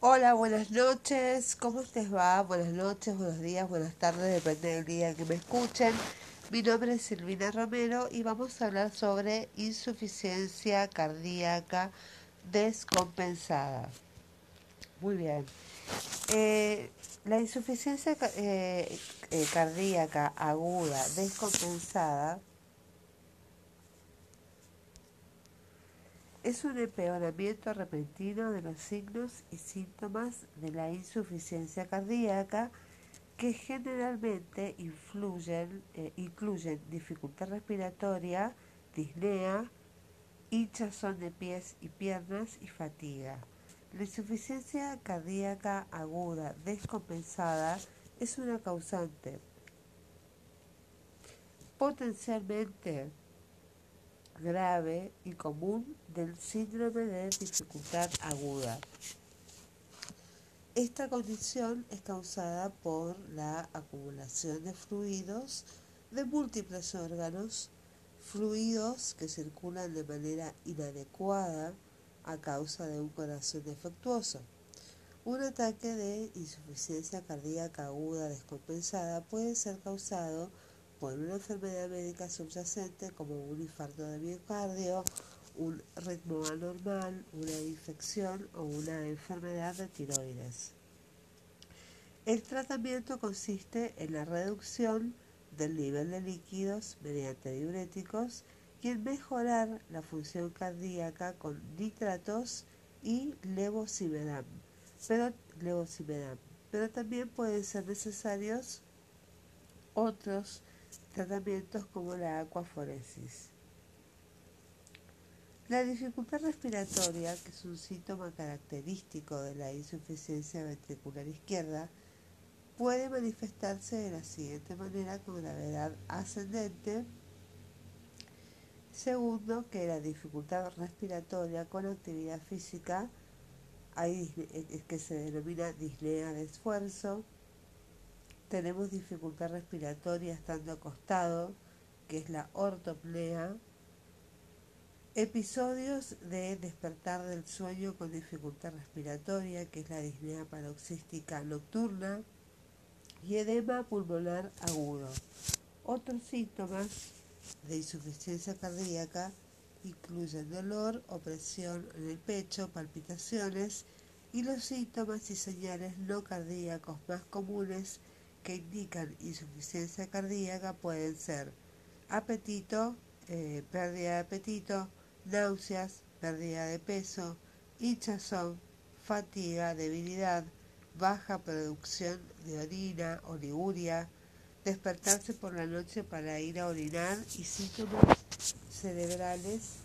Hola, buenas noches. ¿Cómo les va? Buenas noches, buenos días, buenas tardes, depende del día que me escuchen. Mi nombre es Silvina Romero y vamos a hablar sobre insuficiencia cardíaca descompensada. Muy bien. Eh, la insuficiencia eh, eh, cardíaca aguda descompensada es un empeoramiento repentino de los signos y síntomas de la insuficiencia cardíaca que generalmente eh, incluyen dificultad respiratoria, disnea, hinchazón de pies y piernas y fatiga. La insuficiencia cardíaca aguda descompensada es una causante potencialmente grave y común del síndrome de dificultad aguda. Esta condición es causada por la acumulación de fluidos de múltiples órganos, fluidos que circulan de manera inadecuada a causa de un corazón defectuoso. Un ataque de insuficiencia cardíaca aguda descompensada puede ser causado una enfermedad médica subyacente como un infarto de miocardio, un ritmo anormal, una infección o una enfermedad de tiroides. El tratamiento consiste en la reducción del nivel de líquidos mediante diuréticos y en mejorar la función cardíaca con nitratos y levosimenam. Pero, pero también pueden ser necesarios otros tratamientos como la acuaforesis. La dificultad respiratoria, que es un síntoma característico de la insuficiencia ventricular izquierda, puede manifestarse de la siguiente manera con gravedad ascendente. Segundo, que la dificultad respiratoria con actividad física, que se denomina disnea de esfuerzo, tenemos dificultad respiratoria estando acostado, que es la ortopnea. Episodios de despertar del sueño con dificultad respiratoria, que es la disnea paroxística nocturna. Y edema pulmonar agudo. Otros síntomas de insuficiencia cardíaca incluyen dolor, opresión en el pecho, palpitaciones y los síntomas y señales no cardíacos más comunes que indican insuficiencia cardíaca pueden ser apetito, eh, pérdida de apetito, náuseas, pérdida de peso, hinchazón, fatiga, debilidad, baja producción de orina, oliguria, despertarse por la noche para ir a orinar y síntomas cerebrales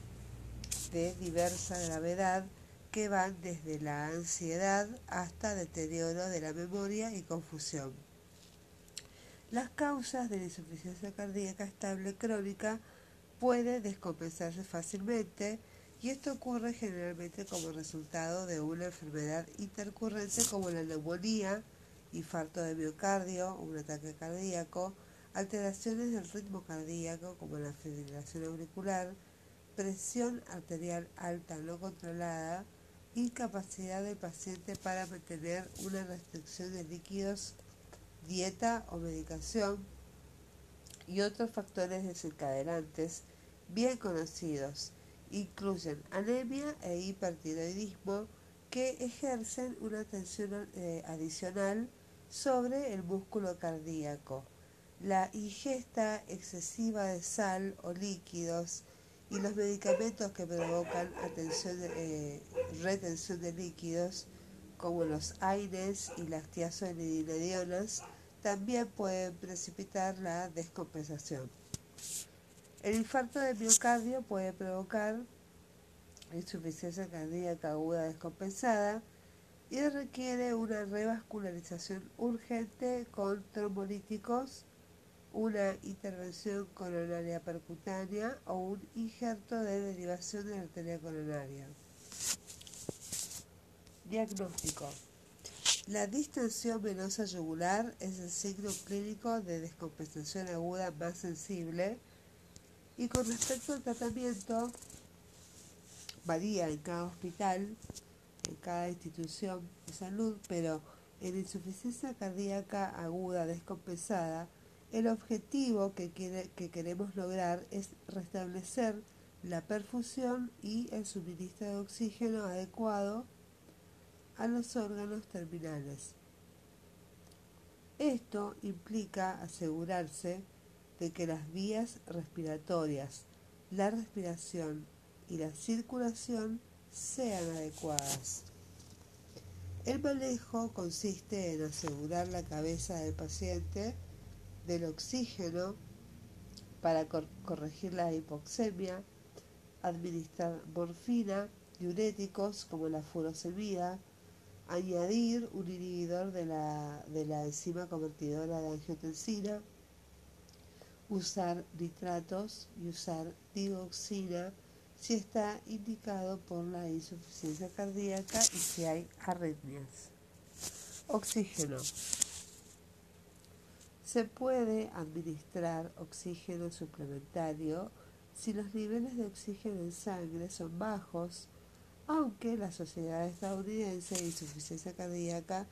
de diversa gravedad que van desde la ansiedad hasta deterioro de la memoria y confusión. Las causas de la insuficiencia cardíaca estable crónica puede descompensarse fácilmente y esto ocurre generalmente como resultado de una enfermedad intercurrente como la neumonía, infarto de miocardio, un ataque cardíaco, alteraciones del ritmo cardíaco como la fibrilación auricular, presión arterial alta no controlada, incapacidad del paciente para mantener una restricción de líquidos dieta o medicación y otros factores desencadenantes bien conocidos incluyen anemia e hipertiroidismo que ejercen una tensión eh, adicional sobre el músculo cardíaco. La ingesta excesiva de sal o líquidos y los medicamentos que provocan eh, retención de líquidos como los AINES y las tiazolidinedionas, también pueden precipitar la descompensación. El infarto de miocardio puede provocar insuficiencia cardíaca aguda descompensada y requiere una revascularización urgente con trombolíticos, una intervención coronaria percutánea o un injerto de derivación de la arteria coronaria. Diagnóstico. La distensión venosa yugular es el signo clínico de descompensación aguda más sensible y con respecto al tratamiento varía en cada hospital, en cada institución de salud, pero en insuficiencia cardíaca aguda descompensada, el objetivo que, que queremos lograr es restablecer la perfusión y el suministro de oxígeno adecuado a los órganos terminales. Esto implica asegurarse de que las vías respiratorias, la respiración y la circulación sean adecuadas. El manejo consiste en asegurar la cabeza del paciente del oxígeno para corregir la hipoxemia, administrar morfina, diuréticos como la furosemida, añadir un inhibidor de la, de la enzima convertidora de angiotensina, usar nitratos y usar dioxina si está indicado por la insuficiencia cardíaca y si hay arritmias. Oxígeno. Se puede administrar oxígeno suplementario si los niveles de oxígeno en sangre son bajos, aunque la Sociedad Estadounidense de Insuficiencia Cardíaca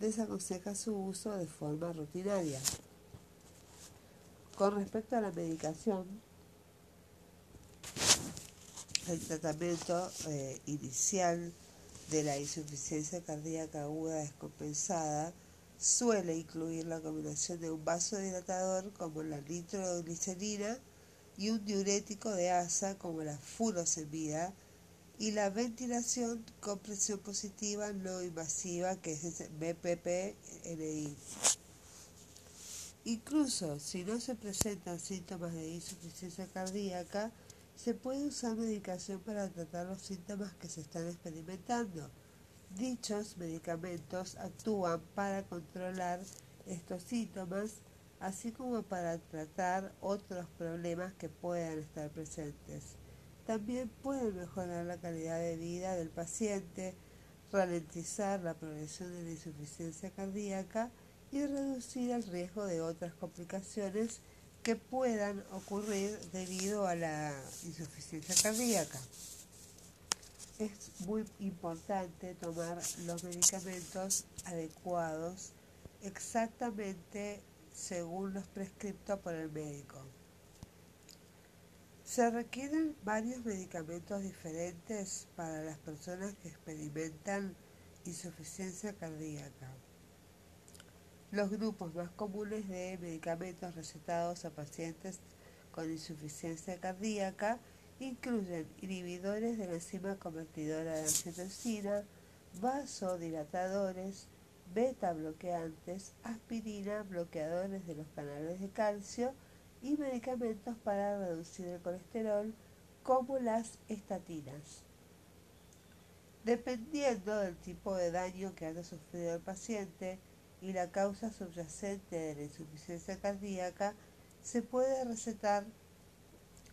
desaconseja su uso de forma rutinaria. Con respecto a la medicación, el tratamiento eh, inicial de la insuficiencia cardíaca aguda descompensada suele incluir la combinación de un vasodilatador como la nitroglicerina y un diurético de asa como la furosemida y la ventilación con presión positiva no invasiva que es BPPNI. Incluso si no se presentan síntomas de insuficiencia cardíaca, se puede usar medicación para tratar los síntomas que se están experimentando. Dichos medicamentos actúan para controlar estos síntomas, así como para tratar otros problemas que puedan estar presentes. También pueden mejorar la calidad de vida del paciente, ralentizar la progresión de la insuficiencia cardíaca y reducir el riesgo de otras complicaciones que puedan ocurrir debido a la insuficiencia cardíaca. Es muy importante tomar los medicamentos adecuados exactamente según los prescriptos por el médico. Se requieren varios medicamentos diferentes para las personas que experimentan insuficiencia cardíaca. Los grupos más comunes de medicamentos recetados a pacientes con insuficiencia cardíaca incluyen inhibidores de la enzima convertidora de angiotensina, vasodilatadores, beta bloqueantes, aspirina, bloqueadores de los canales de calcio y medicamentos para reducir el colesterol como las estatinas. Dependiendo del tipo de daño que haya sufrido el paciente, y la causa subyacente de la insuficiencia cardíaca, se puede recetar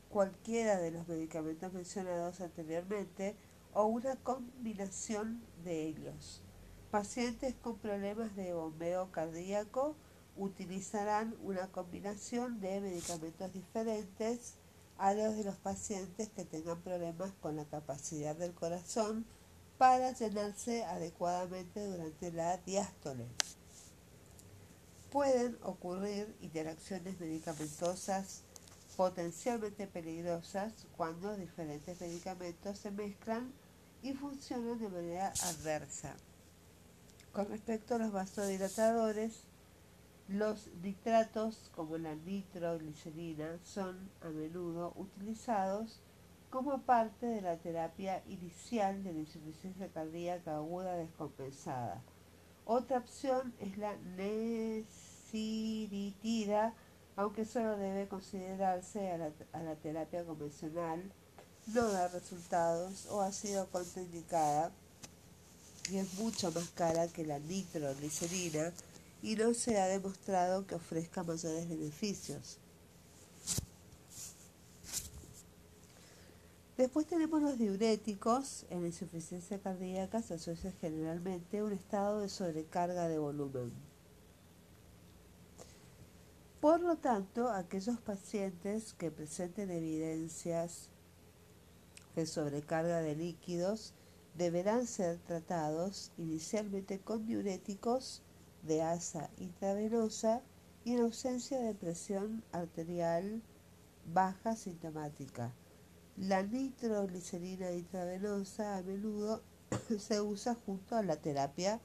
cualquiera de los medicamentos mencionados anteriormente o una combinación de ellos. Pacientes con problemas de bombeo cardíaco utilizarán una combinación de medicamentos diferentes a los de los pacientes que tengan problemas con la capacidad del corazón para llenarse adecuadamente durante la diástole pueden ocurrir interacciones medicamentosas potencialmente peligrosas cuando diferentes medicamentos se mezclan y funcionan de manera adversa. Con respecto a los vasodilatadores, los nitratos como la nitroglicerina son a menudo utilizados como parte de la terapia inicial de la insuficiencia cardíaca aguda descompensada. Otra opción es la nesiritida, aunque solo debe considerarse a la, terapia convencional, no da resultados o ha sido contraindicada y es mucho más cara que la nitroglicerina y no se ha demostrado que ofrezca mayores beneficios. Después tenemos los diuréticos. En insuficiencia cardíaca se asocia generalmente un estado de sobrecarga de volumen. Por lo tanto, aquellos pacientes que presenten evidencias de sobrecarga de líquidos deberán ser tratados inicialmente con diuréticos de asa intravenosa y en ausencia de presión arterial baja sintomática. La nitroglicerina intravenosa a menudo se usa junto a la terapia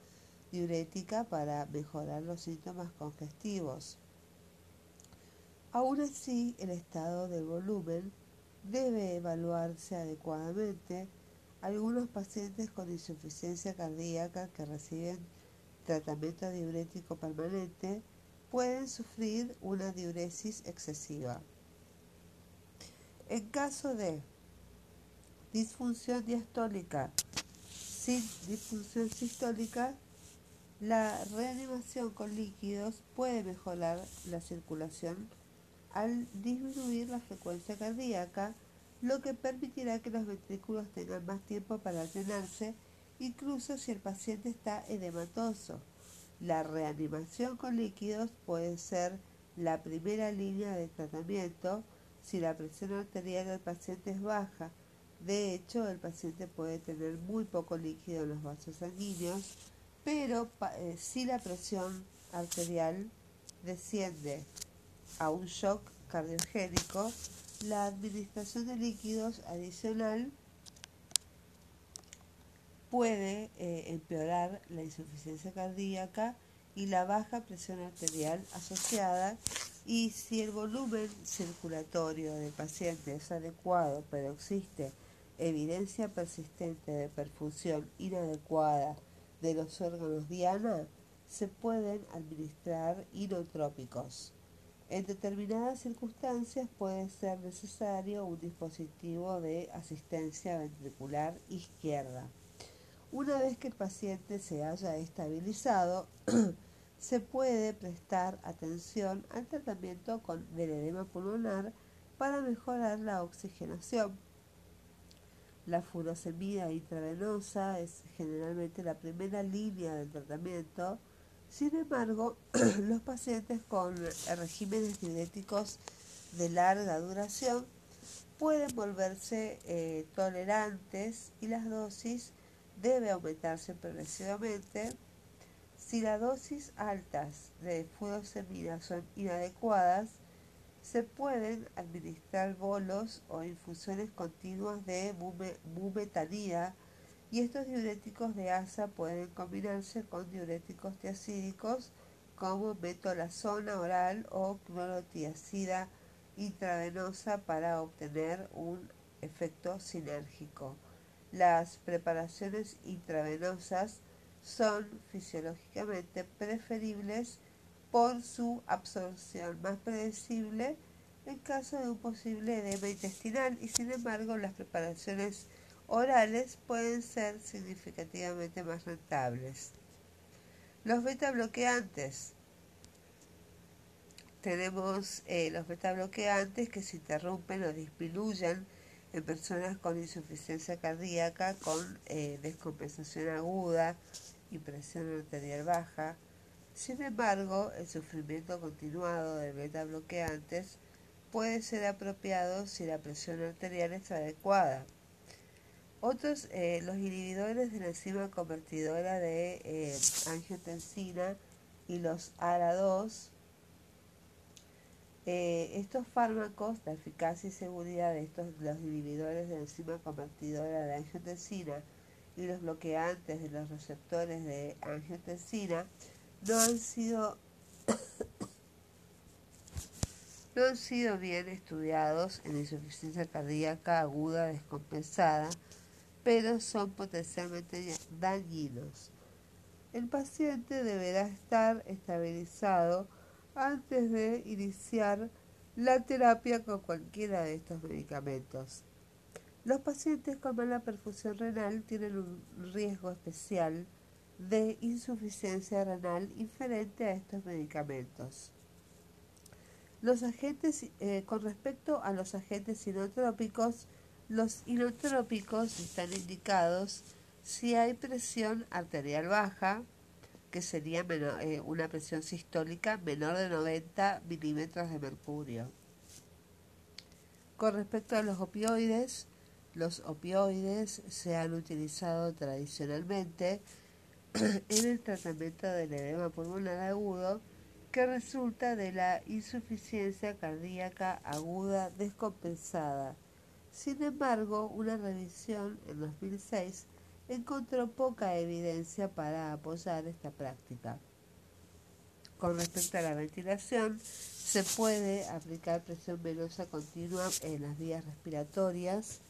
diurética para mejorar los síntomas congestivos. Aún así, el estado del volumen debe evaluarse adecuadamente. Algunos pacientes con insuficiencia cardíaca que reciben tratamiento diurético permanente pueden sufrir una diuresis excesiva. En caso de disfunción diastólica sin disfunción sistólica, la reanimación con líquidos puede mejorar la circulación al disminuir la frecuencia cardíaca, lo que permitirá que los ventrículos tengan más tiempo para llenarse, incluso si el paciente está edematoso. La reanimación con líquidos puede ser la primera línea de tratamiento si la presión arterial del paciente es baja. De hecho, el paciente puede tener muy poco líquido en los vasos sanguíneos, pero eh, si la presión arterial desciende a un shock cardiogénico, la administración de líquidos adicional puede eh, empeorar la insuficiencia cardíaca y la baja presión arterial asociada y si el volumen circulatorio del paciente es adecuado pero existe evidencia persistente de perfusión inadecuada de los órganos diana, se pueden administrar inotrópicos. En determinadas circunstancias puede ser necesario un dispositivo de asistencia ventricular izquierda. Una vez que el paciente se haya estabilizado, se puede prestar atención al tratamiento con del edema pulmonar para mejorar la oxigenación. La furosemida intravenosa es generalmente la primera línea del tratamiento. Sin embargo, los pacientes con regímenes diuréticos de larga duración pueden volverse eh, tolerantes y las dosis debe aumentarse progresivamente si las dosis altas de furosemida son inadecuadas, se pueden administrar bolos o infusiones continuas de bumetanida y estos diuréticos de asa pueden combinarse con diuréticos tiacídicos como metolazona oral o clorotiacida intravenosa para obtener un efecto sinérgico. Las preparaciones intravenosas son fisiológicamente preferibles por su absorción más predecible en caso de un posible edema intestinal y sin embargo las preparaciones orales pueden ser significativamente más rentables. Los beta bloqueantes. Tenemos eh, los beta bloqueantes que se interrumpen o disminuyen en personas con insuficiencia cardíaca, con eh, descompensación aguda, y presión arterial baja. Sin embargo, el sufrimiento continuado de beta bloqueantes puede ser apropiado si la presión arterial es adecuada. Otros, eh, los inhibidores de la enzima convertidora de eh, angiotensina y los ARA2, eh, estos fármacos, la eficacia y seguridad de estos, los inhibidores de enzima convertidora de angiotensina y los bloqueantes de los receptores de angiotensina no han sido no han sido bien estudiados en insuficiencia cardíaca aguda descompensada, pero son potencialmente dañinos. El paciente deberá estar estabilizado antes de iniciar la terapia con cualquiera de estos medicamentos. Los pacientes con mala perfusión renal tienen un riesgo especial de insuficiencia renal inferente a estos medicamentos. Los agentes, eh, con respecto a los agentes inotrópicos, los inotrópicos están indicados si hay presión arterial baja, que sería eh, una presión sistólica menor de 90 milímetros de mercurio. Con respecto a los opioides, Los opioides se han utilizado tradicionalmente en el tratamiento del edema pulmonar agudo que resulta de la insuficiencia cardíaca aguda descompensada. Sin embargo, una revisión en 2006 encontró poca evidencia para apoyar esta práctica. Con respecto a la ventilación, se puede aplicar presión venosa continua en las vías respiratorias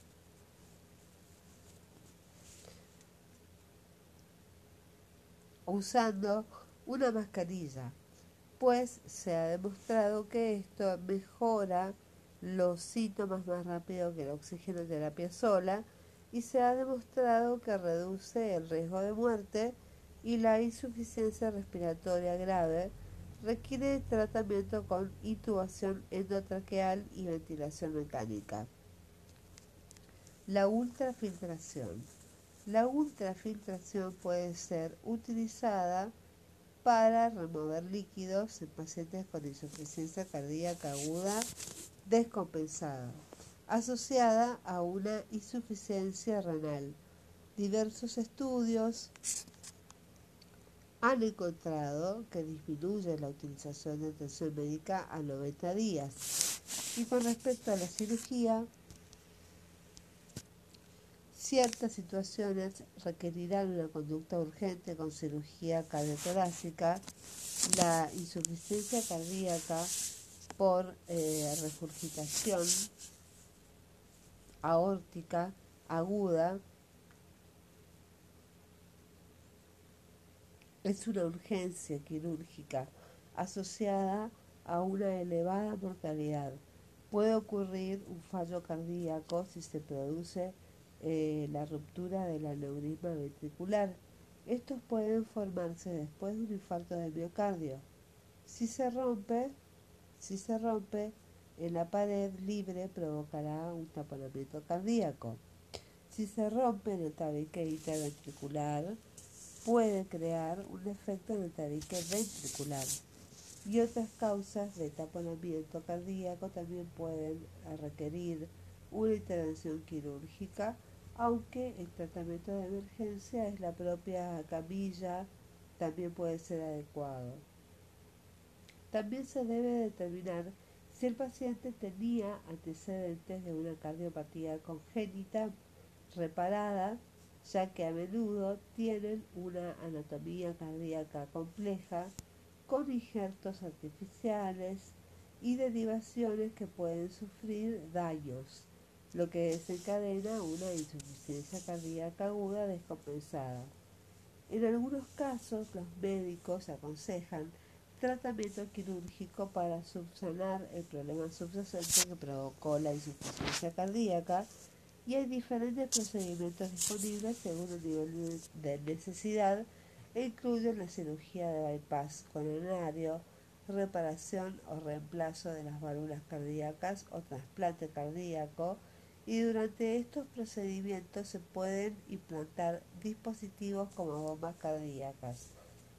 usando una mascarilla, pues se ha demostrado que esto mejora los síntomas más rápido que la oxigenoterapia sola y se ha demostrado que reduce el riesgo de muerte y la insuficiencia respiratoria grave requiere tratamiento con intubación endotraqueal y ventilación mecánica. La ultrafiltración. La ultrafiltración puede ser utilizada para remover líquidos en pacientes con insuficiencia cardíaca aguda descompensada, asociada a una insuficiencia renal. Diversos estudios han encontrado que disminuye la utilización de atención médica a 90 días. Y con respecto a la cirugía, ciertas situaciones requerirán una conducta urgente con cirugía cardiotorácica, la insuficiencia cardíaca por eh, aórtica aguda es una urgencia quirúrgica asociada a una elevada mortalidad. Puede ocurrir un fallo cardíaco si se produce eh, la ruptura del aneurisma ventricular. Estos pueden formarse después de un infarto del miocardio. Si se rompe, si se rompe en la pared libre provocará un taponamiento cardíaco. Si se rompe el tabique interventricular, puede crear un efecto en el tabique ventricular. Y otras causas de taponamiento cardíaco también pueden requerir una intervención quirúrgica, aunque el tratamiento de emergencia es la propia camilla, también puede ser adecuado. También se debe determinar si el paciente tenía antecedentes de una cardiopatía congénita reparada ya que a menudo tienen una anatomía cardíaca compleja con injertos artificiales y derivaciones que pueden sufrir daños, lo que desencadena una insuficiencia cardíaca aguda descompensada. En algunos casos, los médicos aconsejan tratamiento quirúrgico para subsanar el problema subyacente que provocó la insuficiencia cardíaca y hay diferentes procedimientos disponibles según el nivel de necesidad e incluyen la cirugía de bypass coronario, reparación o reemplazo de las válvulas cardíacas o trasplante cardíaco y durante estos procedimientos se pueden implantar dispositivos como bombas cardíacas,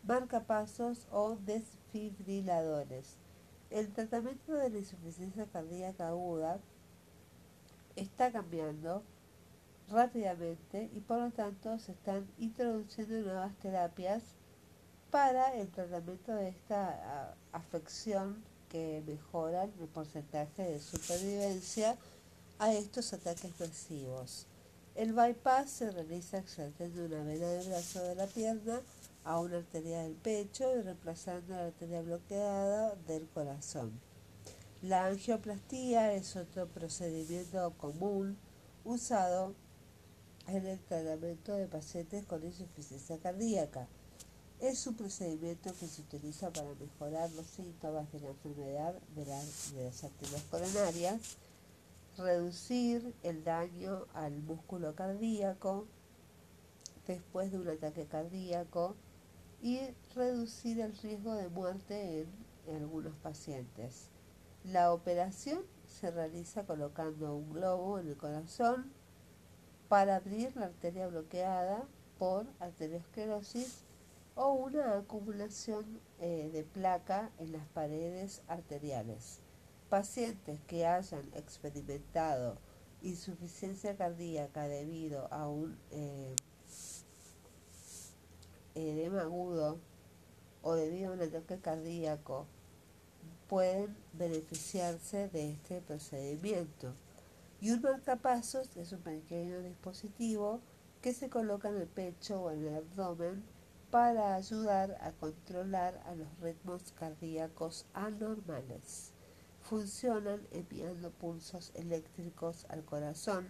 marcapasos o desfibriladores. El tratamiento de la insuficiencia cardíaca aguda está cambiando rápidamente y por lo tanto se están introduciendo nuevas terapias para el tratamiento de esta afección que mejora el porcentaje de supervivencia a estos ataques masivos. El bypass se realiza extendiendo una vena del brazo de la pierna a una arteria del pecho y reemplazando la arteria bloqueada del corazón. La angioplastía es otro procedimiento común usado en el tratamiento de pacientes con insuficiencia cardíaca. Es un procedimiento que se utiliza para mejorar los síntomas de la enfermedad de, las arterias coronarias, reducir el daño al músculo cardíaco después de un ataque cardíaco y reducir el riesgo de muerte en algunos pacientes. La operación se realiza colocando un globo en el corazón para abrir la arteria bloqueada por arteriosclerosis o una acumulación eh, de placa en las paredes arteriales. Pacientes que hayan experimentado insuficiencia cardíaca debido a un eh, edema agudo o debido a un ataque cardíaco pueden beneficiarse de este procedimiento. Y un marcapasos es un pequeño dispositivo que se coloca en el pecho o en el abdomen para ayudar a controlar a los ritmos cardíacos anormales. Funcionan enviando pulsos eléctricos al corazón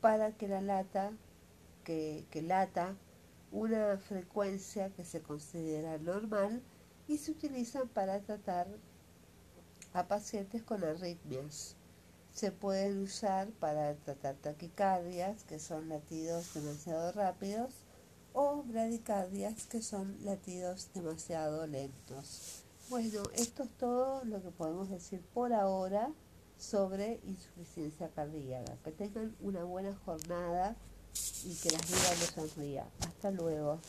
para que la lata que, que lata una frecuencia que se considera normal y se utilizan para tratar a pacientes con arritmias. Se pueden usar para tratar taquicardias, que son latidos demasiado rápidos, o bradicardias, que son latidos demasiado lentos. Bueno, esto es todo lo que podemos decir por ahora sobre insuficiencia cardíaca. Que tengan una buena jornada y que las vida les sonría. Hasta luego.